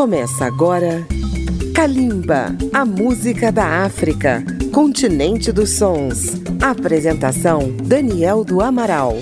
Começa agora Kalimba, a música da África, continente dos sons. Apresentação Daniel do Amaral.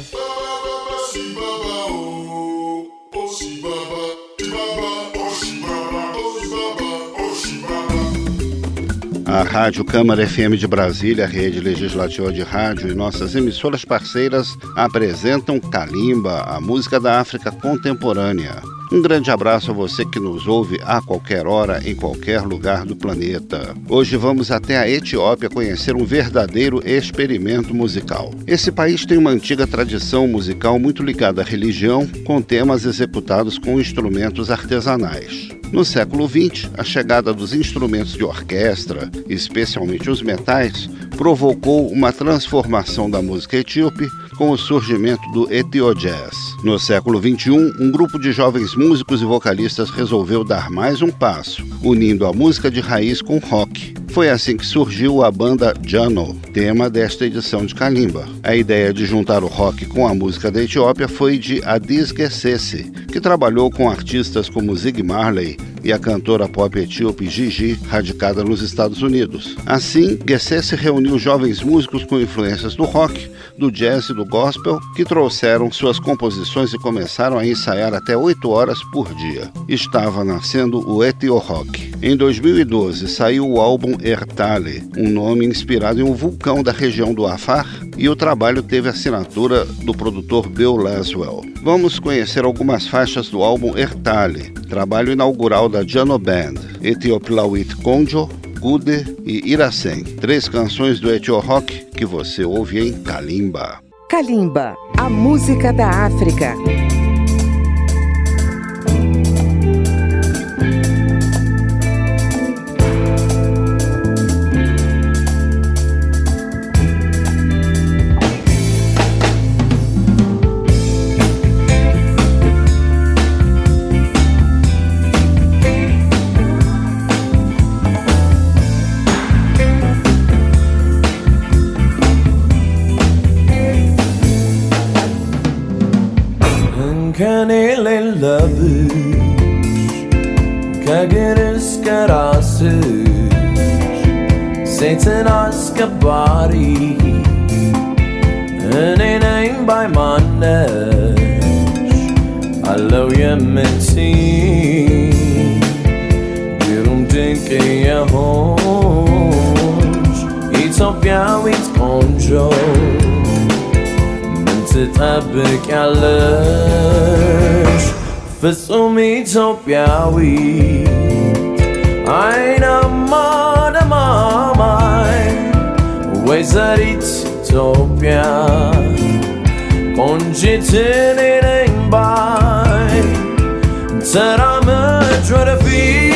A Rádio Câmara FM de Brasília, rede legislativa de rádio e nossas emissoras parceiras apresentam Kalimba, a música da África contemporânea. Um grande abraço a você que nos ouve a qualquer hora, em qualquer lugar do planeta. Hoje vamos até a Etiópia conhecer um verdadeiro experimento musical. Esse país tem uma antiga tradição musical muito ligada à religião, com temas executados com instrumentos artesanais. No século XX, a chegada dos instrumentos de orquestra, especialmente os metais, provocou uma transformação da música etíope com o surgimento do Etiojazz. No século XXI, um grupo de jovens músicos e vocalistas resolveu dar mais um passo, unindo a música de raiz com rock. Foi assim que surgiu a banda Jano, tema desta edição de Kalimba. A ideia de juntar o rock com a música da Etiópia foi de Adis Gessese, que trabalhou com artistas como Zig Marley e a cantora pop etíope Gigi, radicada nos Estados Unidos. Assim, Gessese reuniu jovens músicos com influências do rock, do jazz e do gospel, que trouxeram suas composições e começaram a ensaiar até 8 horas por dia. Estava nascendo o Etio Rock. Em 2012 saiu o álbum Ertale, um nome inspirado em um vulcão da região do Afar, e o trabalho teve assinatura do produtor Bill Laswell. Vamos conhecer algumas faixas do álbum Ertale, trabalho inaugural da Jano Band, Etioplawit Konjo, Gude e Iracem, três canções do Etio Rock que você ouve em Kalimba. Kalimba, a música da África. ፍጹም ኢትዮጵያዊት አይናማ ደማማይ ወይዘሪት ኢትዮጵያ ቆንጂት እኔ ነኝ ባይ ተራመጅ ወደፊት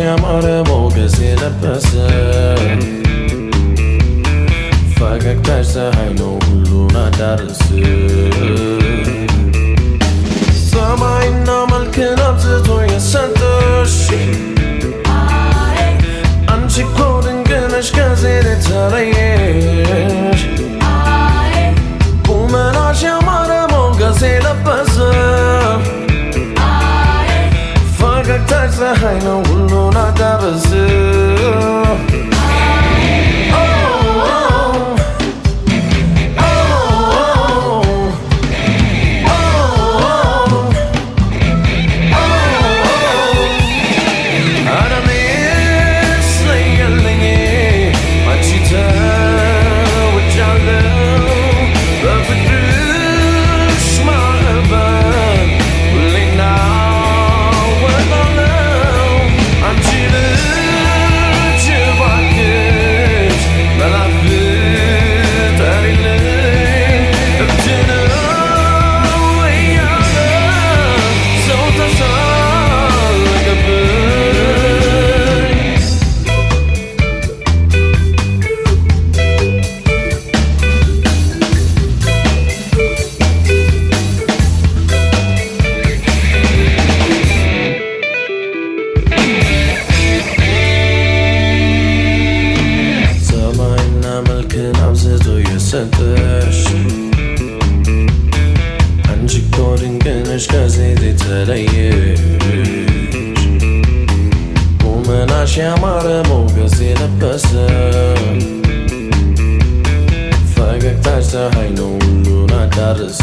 ያማረ ሞገስ የለበሰ ፈገግታሽ ፀሐይ ነው ሁሉን አዳርስ ሰማይና መልክን አብዝቶ የሰጠሽ አንቺ እኮ ድንቅ ነሽ ከዚህ የተለየሽ ቁመናሽ ያማረ ሞገስ የለበሰ ፈገግታሽ ፀሐይ ነው ቁመናሽ ያማረ ሞገስ የለበሰ ፈገግታሽ ፀሐይ ነው ሁሉን አዳርስ።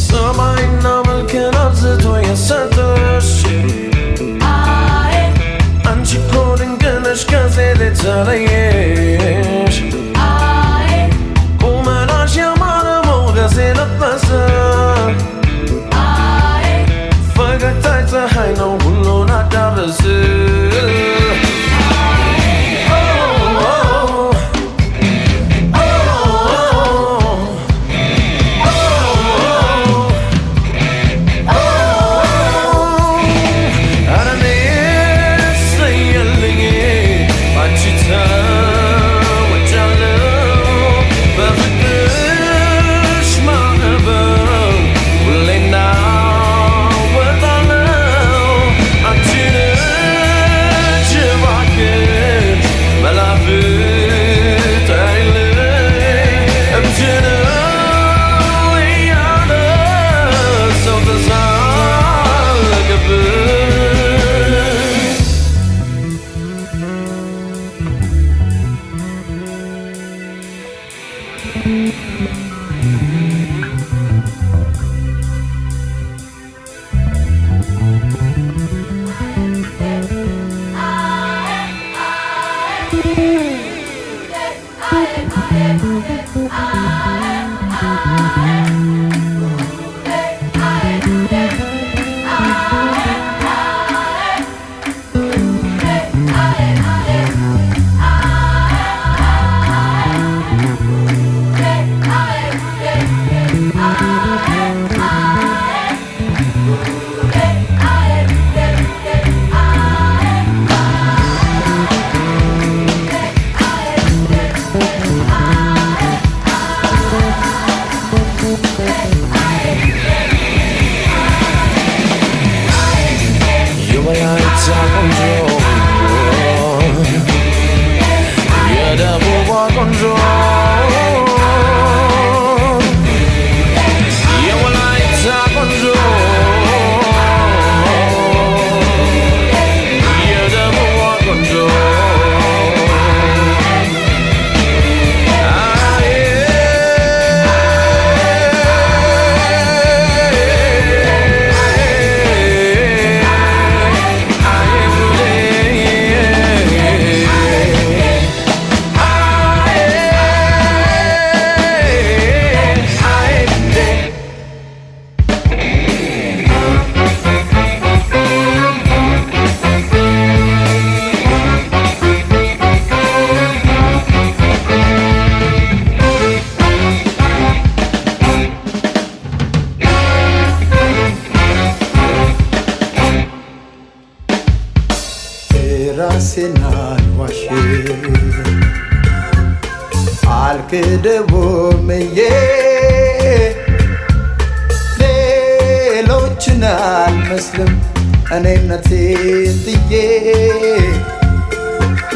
ሰማይና መልክን አብዝቶ የሰጠሽ አንቺ እኮ ድንቅ ነሽ ከዚህ የተለየ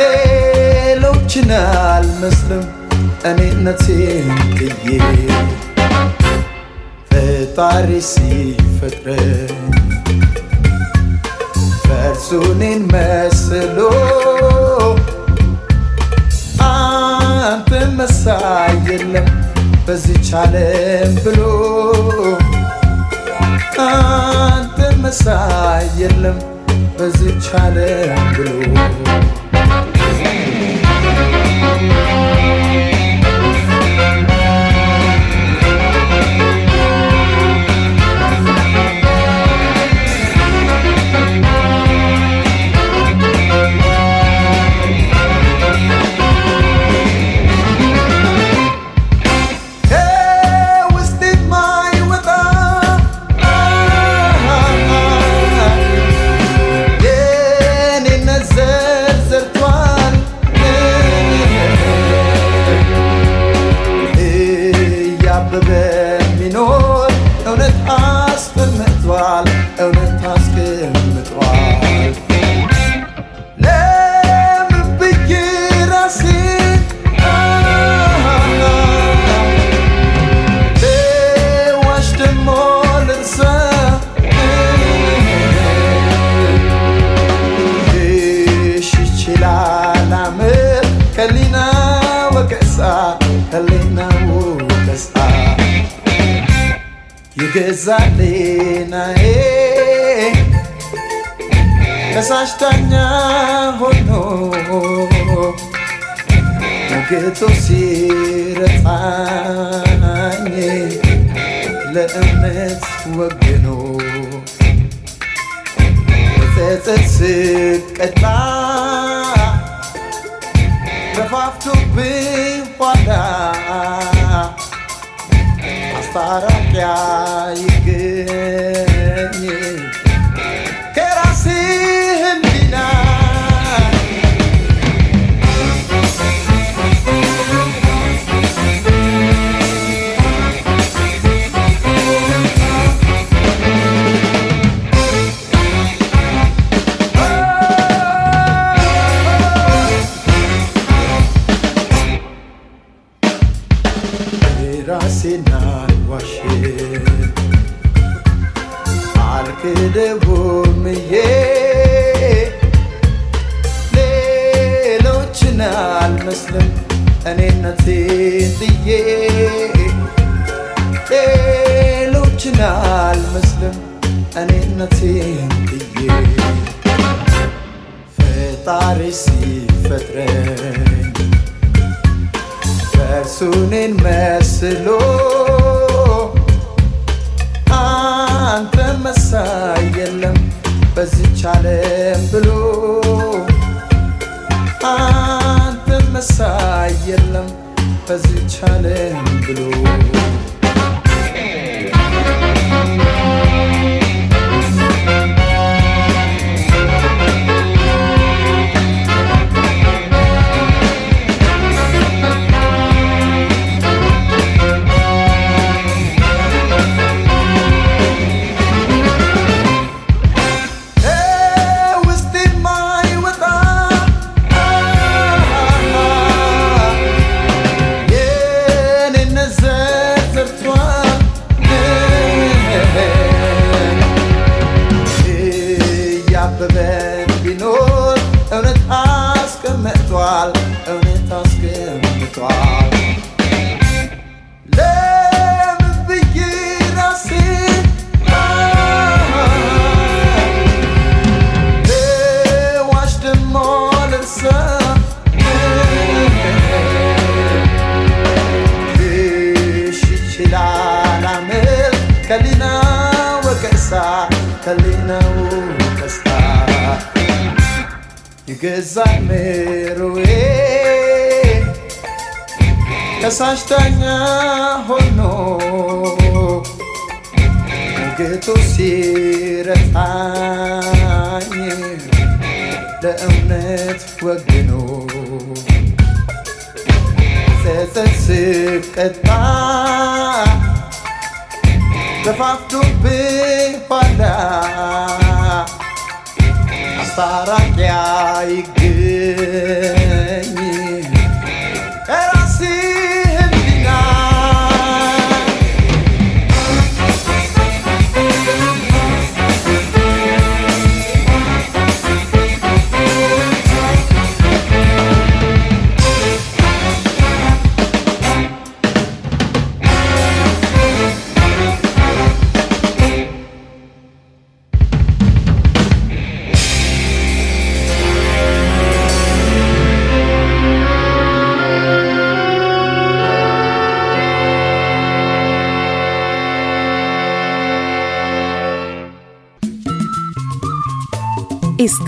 ሌሎችን አልመስልም እኔነቴን ጥዬ ፈጣሪ ሲፈጥረኝ ፈርሱ እኔን መስሎ አንተ መሳይ የለም በዚች ዓለም ብሎ አንተ መሳይ የለም በዚች ዓለም ብሎ ከሳሽ ዳኛ ሆኖ ሞገቶ ሲረታኝ ለእምነት ወግኖ በጸጸት ስቀጣ ገፋፍቶብኝ ኋላ ማስታረቂያ ይገኝ ፈጣሪ ሲፈጥረኝ በእርሱ መስሎ አንተ መሳይ የለም በዚች ዓለም ብሎ አንተ መሳይ የለም በዚች ዓለም ብሎ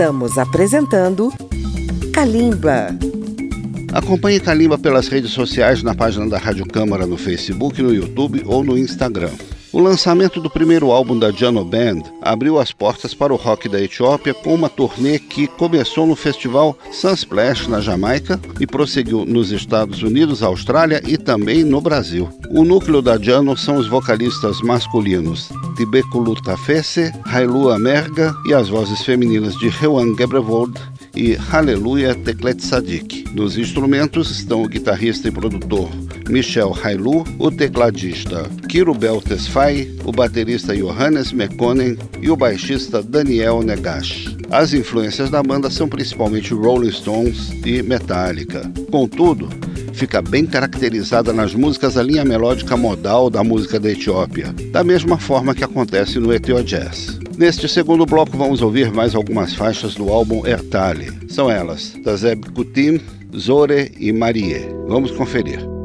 Estamos apresentando Kalimba. Acompanhe Kalimba pelas redes sociais na página da Rádio Câmara no Facebook, no YouTube ou no Instagram. O lançamento do primeiro álbum da Jano Band abriu as portas para o rock da Etiópia com uma turnê que começou no festival Sunsplash na Jamaica e prosseguiu nos Estados Unidos, Austrália e também no Brasil. O núcleo da Jano são os vocalistas masculinos Tibekulu Tafese, Hailu Amerga e as vozes femininas de Hewan Gebrevold e Hallelujah Teklet Sadik. Nos instrumentos estão o guitarrista e produtor Michel Hailu, o tecladista Kiro Beltesfai, o baterista Johannes Mekonen e o baixista Daniel Negash. As influências da banda são principalmente Rolling Stones e Metallica. Contudo, fica bem caracterizada nas músicas a linha melódica modal da música da Etiópia, da mesma forma que acontece no Etio Jazz. Neste segundo bloco vamos ouvir mais algumas faixas do álbum Ertali. São elas, Tazeb Kutim, Zore e Marie. Vamos conferir.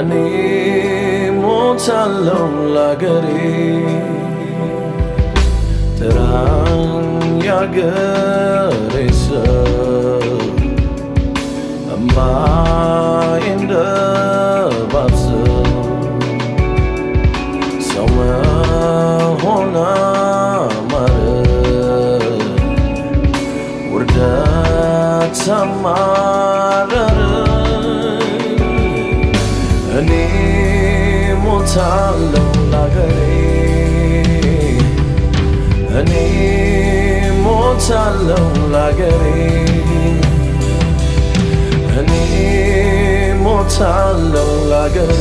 እኔ ሞታለው ላገሬ ጥራኝ ያገሬ እኔ ሞታለው ላገሬ እኔ ሞታለው ላገሬ እኔ ሞታለው ላገሬ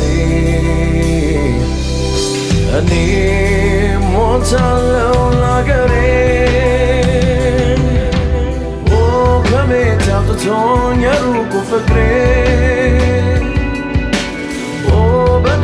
እኔ ሞታለው ላገሬ ከቤት አውጥቶኝ የሩቁ ፍቅሬ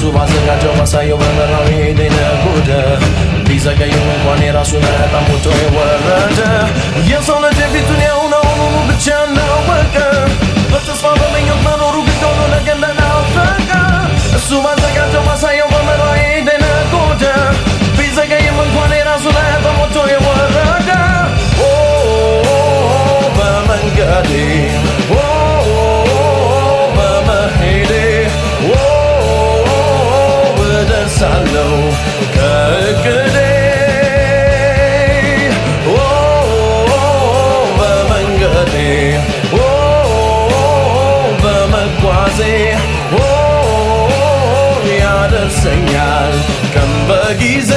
እሱ ባዘጋጀው ባሳየው በመራው የሄደ ነጎደ ቢዘገይም እንኳን የራሱን ሞቶ የወረደ። የሰው ልጅ ፊቱን ያውነው ብቻ እንዳወቀ በተስፋ በምኞት መኖሩ ግድ ሆኖ ነገ እንደናፈቀ እሱ ባዘጋጀው ባሳየው በመራው የሄደ ነጎደ ቢዘገይም እንኳን የራሱን ሞቶ የወረደ። በመንገዴ እደርሳለሁ ከእቅዴ። በመንገዴ በመጓዜ ያደርሰኛል ቀን በጊዜ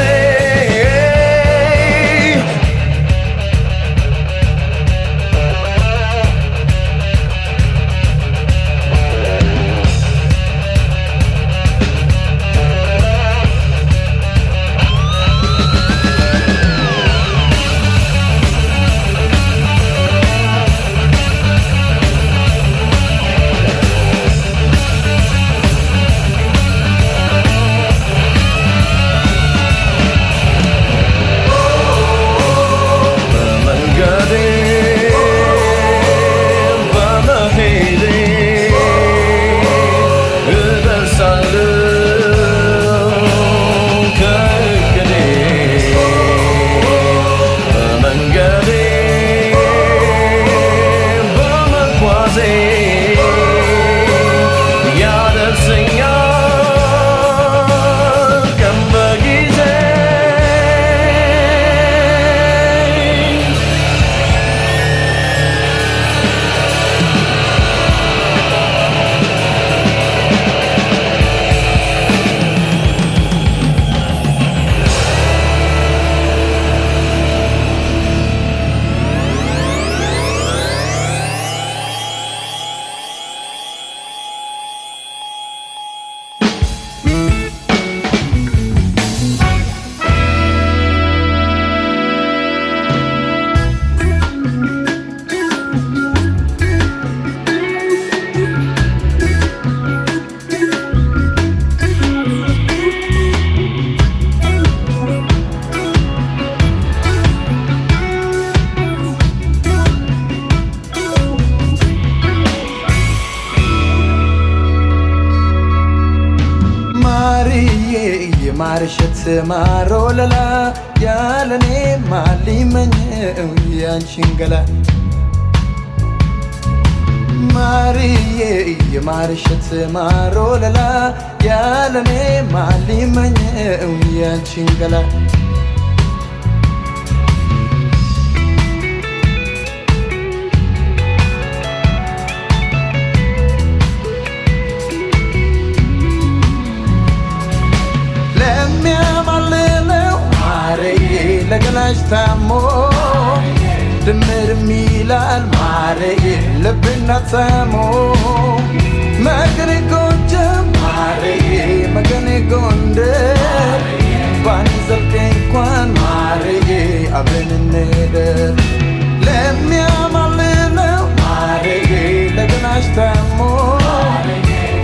ለገላሽ ታሞ ድምር ሚላል ማረዬ ልብና ታሞ መገኔ ጎጃም ማረዬ መገኔ ጎንደር ባን ዘልቄ እንኳን ማረዬ አብረን እንሄደር ለሚያማልለው ማረዬ ለገላሽ ታሞ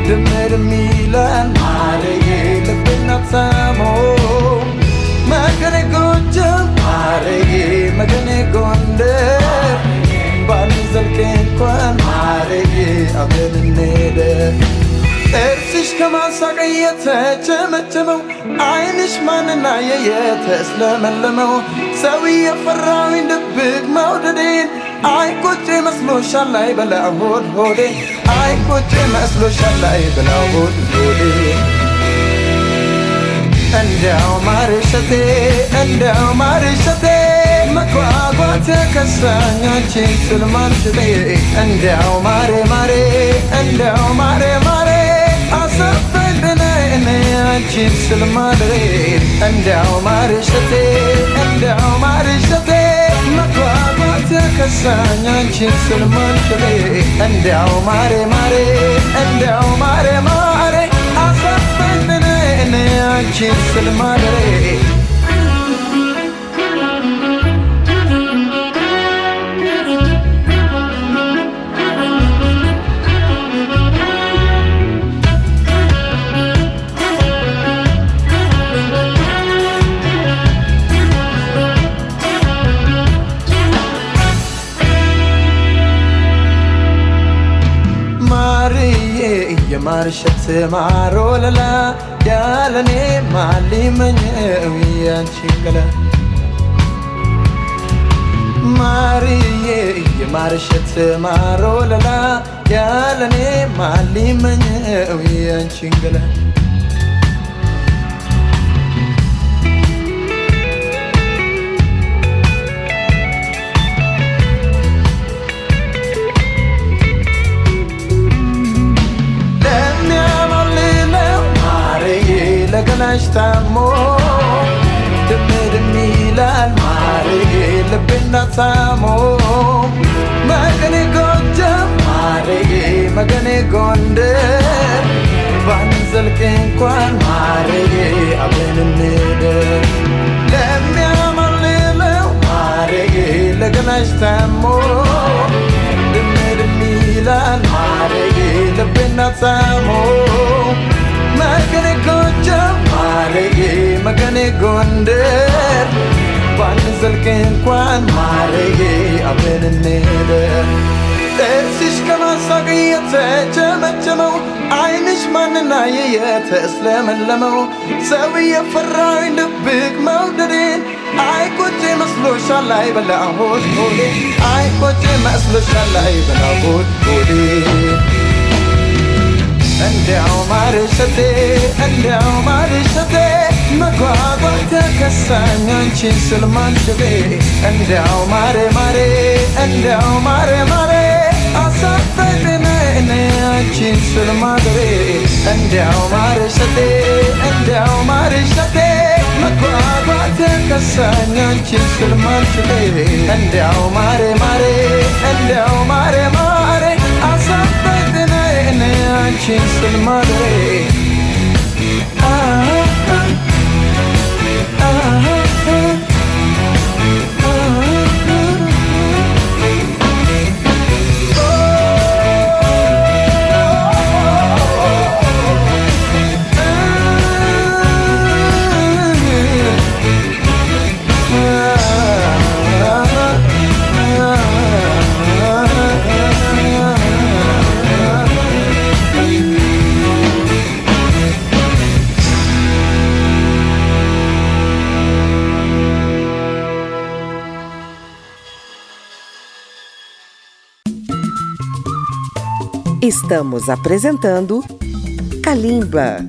ድምር ሚላል ማረዬ ልብና ታሞ መገኔ ጎጃም ማረዬ መገኔ ጎንደር ባንዘልቅ እንኳን ማረዬ አብረን እንሄደር ጥርስሽ ከማሳቅ የተጨመጨመው አይንሽ ማንና የተስለመለመው ሰው የፈራዊን ድብቅ መውደዴን አይ ቁጭ መስሎሻል ላይ በላ ሆድ ሆዴ አይ ቁጭ መስሎሻል ላይ በላ ሆድ ሆዴ እንደው ማርሸቴ እንደው ማርሸቴ መጓጓት ከሳኝ አንቺን ስል ማርሸቴ። እንደው ማሬ ማሬ እንደው ማሬ ማሬ አሰፈኝ እኔ እንደው ማርሸቴ እንደው ማርሸቴ መጓጓት ከሳኝ አንቺን እንደው ማሬ ማሬ እንደው ማሬ ማሬ እኔ አንቺን ስል ማድሬ የማርሸት ማሮ ለላ ያለኔ ማሊመኘው ያንቺን ገላ ማርዬ የማርሸት ማሮ ያለኔ ማሊመኘው ያንቺን ገላ ገላሽ ታሞ ድምድም ይላል ማርዬ ልቤና ታሞ መገኔ ጎጃም ማርዬ መገኔ ጎንደር ባንዘልቅ እንኳን ማርዬ አብረን እንደር ለሚያማልለው ማርዬ ለገላሽ ታሞ ድምድም ይላል ማርዬ ልቤና ታሞ መገኔ ጎጃም ማረጌ መገኔ ጎንደር ባንዘልቅ እንኳን ማረጌ አብረን እንሄደር ጥርስሽ ከማሳቅ የተጨመጨመው ዓይንሽ ማንና የተስለመለመው ሰው የፈራኝ ድብቅ መውደዴን አይ ቆጬ መስሎሻል ላይ በላ ሆድ ሆዴ አይ ቆጬ መስሎሻል ላይ በላ ሆድ ሆዴ እንዲያው ማርሸቴ እንዲያው ማርሸቴ መጓጓት ተከሳኝ አንቺን ስል ማንሸቴ እንዲያው ማሬ ማሬ እንዲያው ማሬ ማሬ አሳፈኝ እኔ አንቺን ስል ማድሬ እንዲያው ማርሸቴ እንዲያው ማርሸቴ መጓጓት ተከሳኝ አንቺን ስል እንዲያው ማሬ ማሬ እንዲያው ማሬ ማሬ እኔ አንቺን ስል ማድሬ Estamos apresentando Kalimba.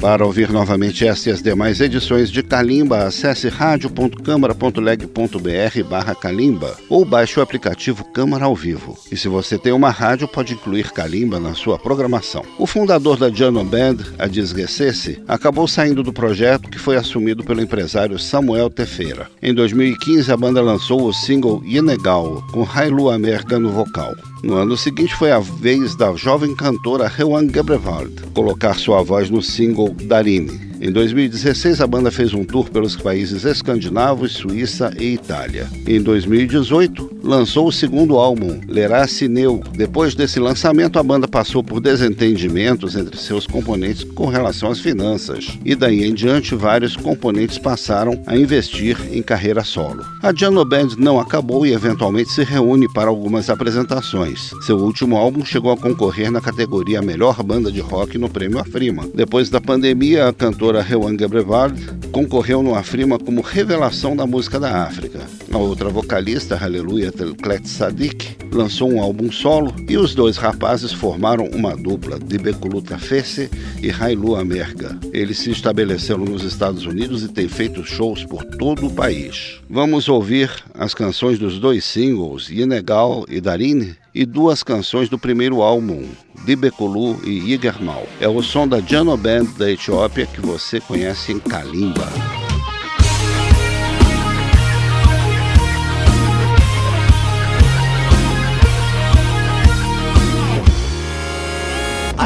Para ouvir novamente esta e as demais edições de Kalimba, acesse radio.câmara.leg.br barra Kalimba ou baixe o aplicativo Câmara ao Vivo. E se você tem uma rádio, pode incluir Kalimba na sua programação. O fundador da Jano Band, Adis Gessesse, acabou saindo do projeto que foi assumido pelo empresário Samuel Tefeira. Em 2015, a banda lançou o single Inegal, com Hailu Amerga no vocal. No ano seguinte foi a vez da jovem cantora Rewan Gebrevald colocar sua voz no single Darine. Em 2016, a banda fez um tour pelos países escandinavos, Suíça e Itália. Em 2018, lançou o segundo álbum, Lerace Neu. Depois desse lançamento, a banda passou por desentendimentos entre seus componentes com relação às finanças. E daí em diante, vários componentes passaram a investir em carreira solo. A Jano Band não acabou e eventualmente se reúne para algumas apresentações. Seu último álbum chegou a concorrer na categoria Melhor Banda de Rock no Prêmio Afrima. Depois da pandemia, a cantora cantora Rewan Gebrevard concorreu no Afrima como revelação da música da África. A outra vocalista, Hallelujah Betel Klet Sadik lançou um álbum solo e os dois rapazes formaram uma dupla, Dibekulu Tafesse e Hailu Amerga. Eles se estabeleceram nos Estados Unidos e têm feito shows por todo o país. Vamos ouvir as canções dos dois singles, Yenegal e Darine, e duas canções do primeiro álbum, Dibekulu e Igermal. É o som da Jano Band da Etiópia que você conhece em Kalimba.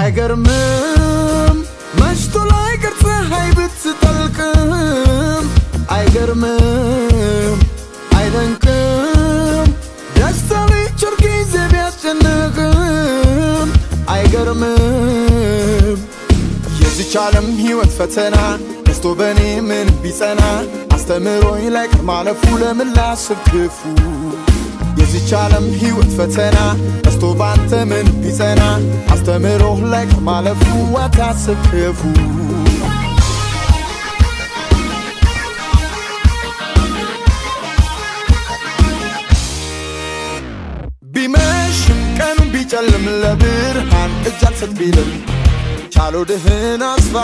አይገርምም? መሽቶ ላይ ቅር ፀሐይ ብትጠልቅም አይገርምም? አይደንቅም? ደስታ ሊጭር ጊዜ ቢያስጨንቅም አይገርምም? የዚች ዓለም ሕይወት ፈተና ደስቶ በእኔ ምን ቢጸና? አስተምሮኝ ላይ ቅር ለምን ላስብ ክፉ የዚች ዓለም ሕይወት ፈተና ደስቶ ባንተ ምን ቢጸና? አስተምሮህ ላይ ቅር ማለፉ አታስብ ቢመሽም ቀኑን ቢጨልም ለብርሃን እጅ አልሰጥ ቢልም ቻሎ ድህን አስፋ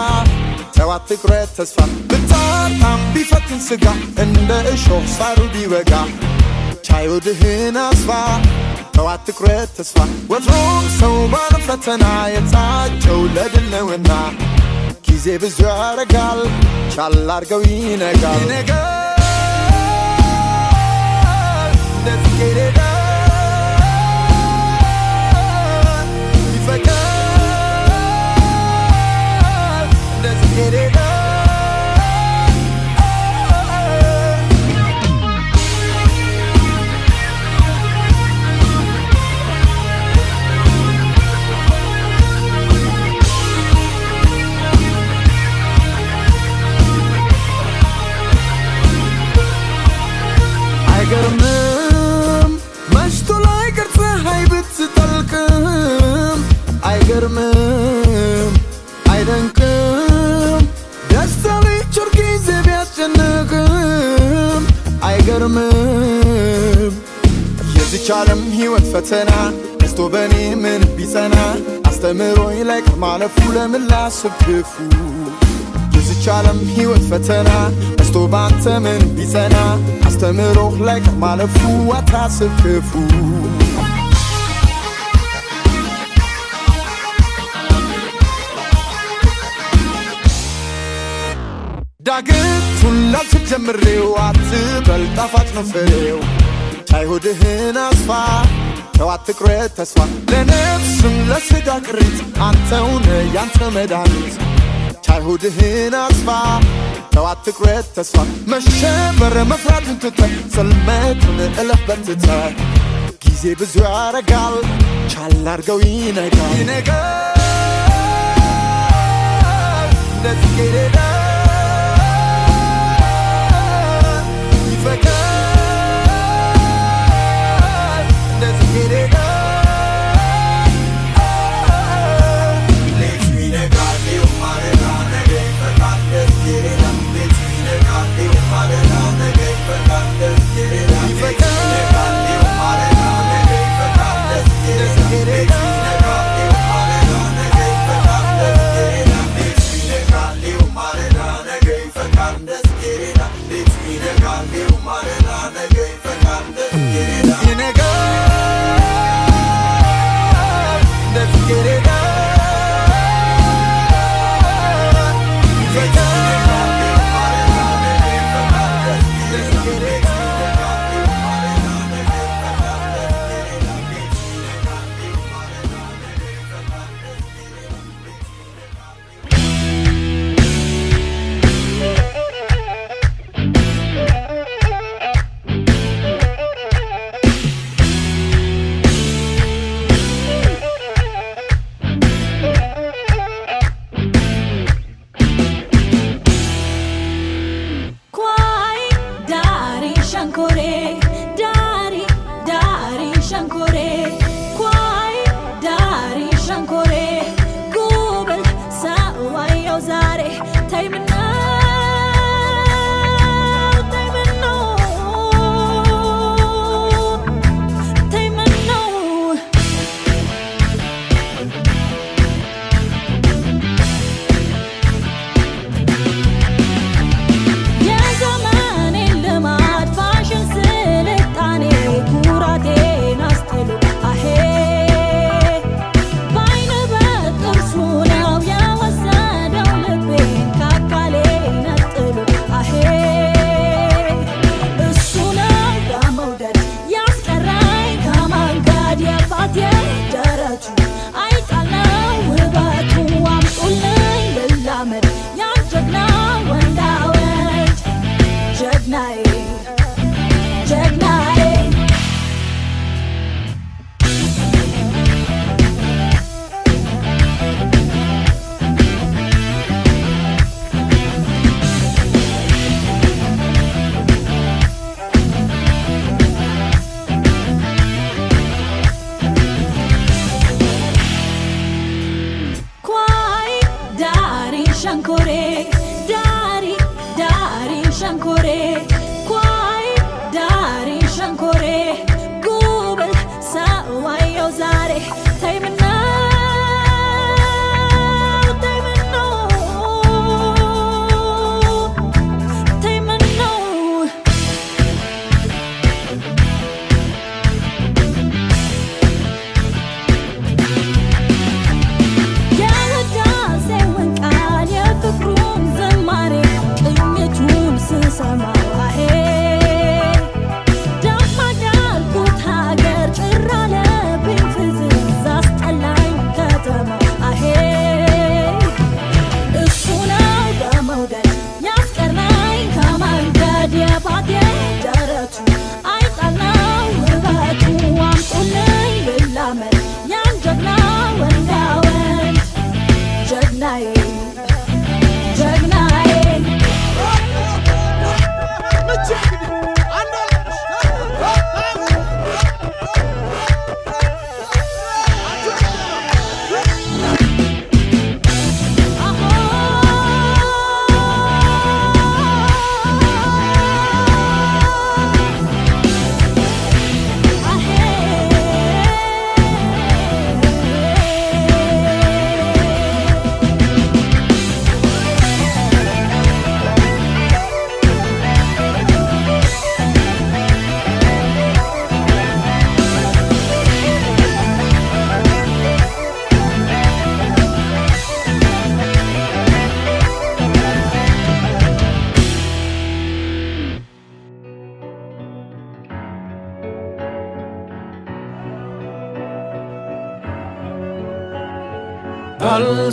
ተው አትቁረጥ ተስፋ። ብታጣም ቢፈትን ስጋ እንደ እሾህ ሳሩ ቢወጋ ቻዮ ድህን አስፋ ተው አትቁረጥ ተስፋ። ወትሮም ሰው ባለ ፈተና የታጨው ለድል ነውና ጊዜ ብዙ ያረጋል ቻል አርገው ይነጋል። ይነጋል እንደ ጽጌረዳ ይፈካል እንደ ጽጌረዳ አይገርምም? መሽቶ ላይ ቅር ፀሐይ ብትጠልቅም አይገርምም? አይደንቅም? ደስታ ሊጭር ጊዜ ቢያስጨንቅም አይገርምም? የዚች ዓለም ሕይወት ፈተና ደስቶ በእኔ ምን ቢጸና አስተምሮኝ ላይ ማለፉ ለምን ላስብ ዓለም ሕይወት ፈተና ደስቶ ባንተ ምን ቢጸና? አስተምሮህ ላይ ቅር ማለፉ አታስብ ክፉ። ዳግቱን ላልችል ጀምሬው አትበል ጣፋጭ ነው ፍሬው። ቻይ አስፋ ተው አትቁረጥ ተስፋ። ለነፍስም ለስጋ ቅሪት አንተውነ ያንተ መድኃኒት ቻይ ሆድህን አስፋ ተው አትቁረጥ ተስፋ መሸበር መፍራቱን ትተህ ጽልመቱን እለፍ በርትተህ ጊዜ ብዙ ያረጋል ቻል አርገው ይነጋል። ይነጋል እንደ ጽጌረዳ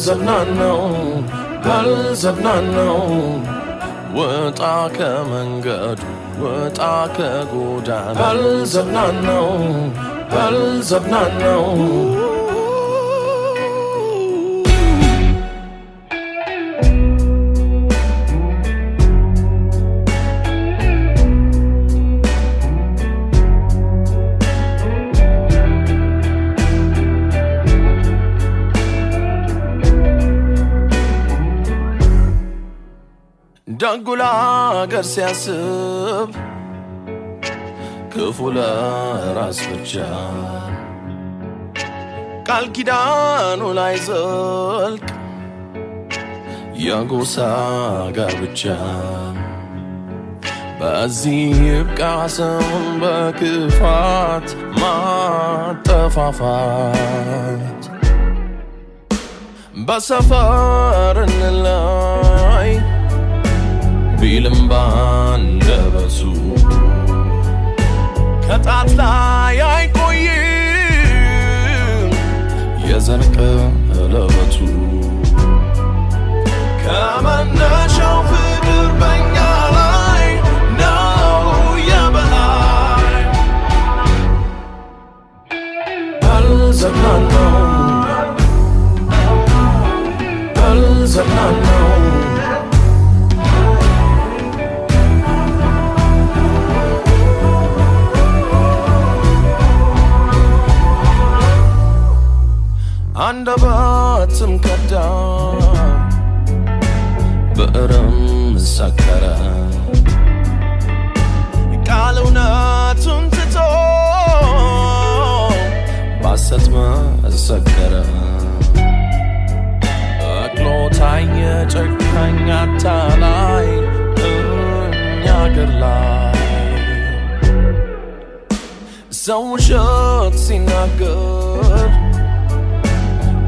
ባልዘናነው ባልዘናነው ወጣ ከመንገዱ ወጣ ከጎዳና። ባልዘናነው ባልዘናነው ደጉላ አገር ሲያስብ ክፉ ለራስ ብቻ። ቃል ኪዳኑ ላይ ዘልቅ የጎሳ ጋብቻ በዚህ ይብቃ ሰውን በክፋት ማጠፋፋት። በሰፈር እንላይ ቢልም ባንደበቱ ከጣት ላይ አይቆይም የዘር ቀለበቱ ከመነሻው ፍቅር በኛ ላይ ነው የበላይ። ባልዘናነው ባልዘናነው አንደበትም ከዳ። ብዕርም ሰከረ ቃል እውነቱን ትቶ ባሰት መሰከረ። በቅሎ ታየ ጨካኝ አታላይ እኛ አገር ላይ። ሰው ውሸት ሲናገር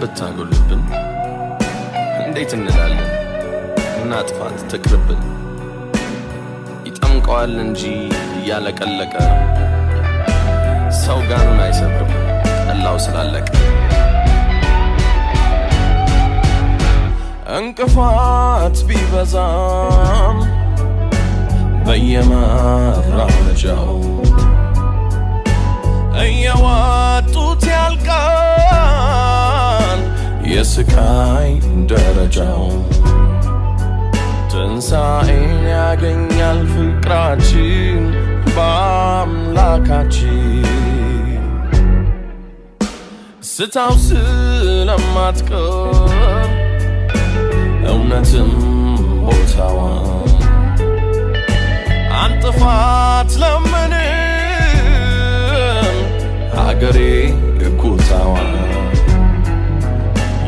ብታጎልብን እንዴት እንላለን? እናጥፋት ትቅርብን። ይጠምቀዋል እንጂ እያለቀለቀ ሰው ጋኑን አይሰብርም ጠላው ስላለቀ እንቅፋት ቢበዛም በየመራመጃው እየዋጡት ያልቃል የስቃይ ደረጃው ትንሣኤን ያገኛል ፍቅራችን በአምላካችን። ስታው ስለማትቀር እውነትም ቦታዋ አንጥፋት ለምንም ሀገሬ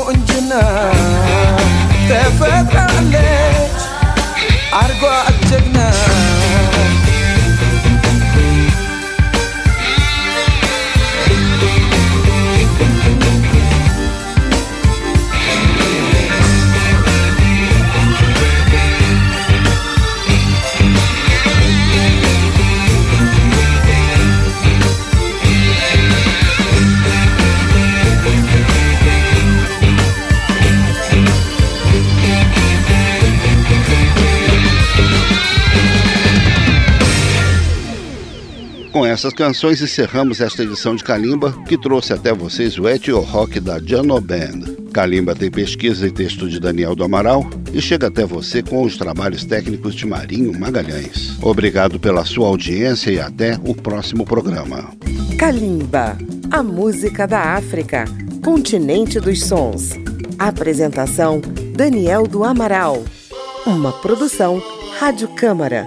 ቁንጅና ተፈጥራ essas canções encerramos esta edição de Kalimba, que trouxe até vocês o etio rock da Jano Band. Kalimba tem pesquisa e texto de Daniel do Amaral e chega até você com os trabalhos técnicos de Marinho Magalhães. Obrigado pela sua audiência e até o próximo programa. Kalimba, a música da África, continente dos sons. Apresentação Daniel do Amaral. Uma produção Rádio Câmara,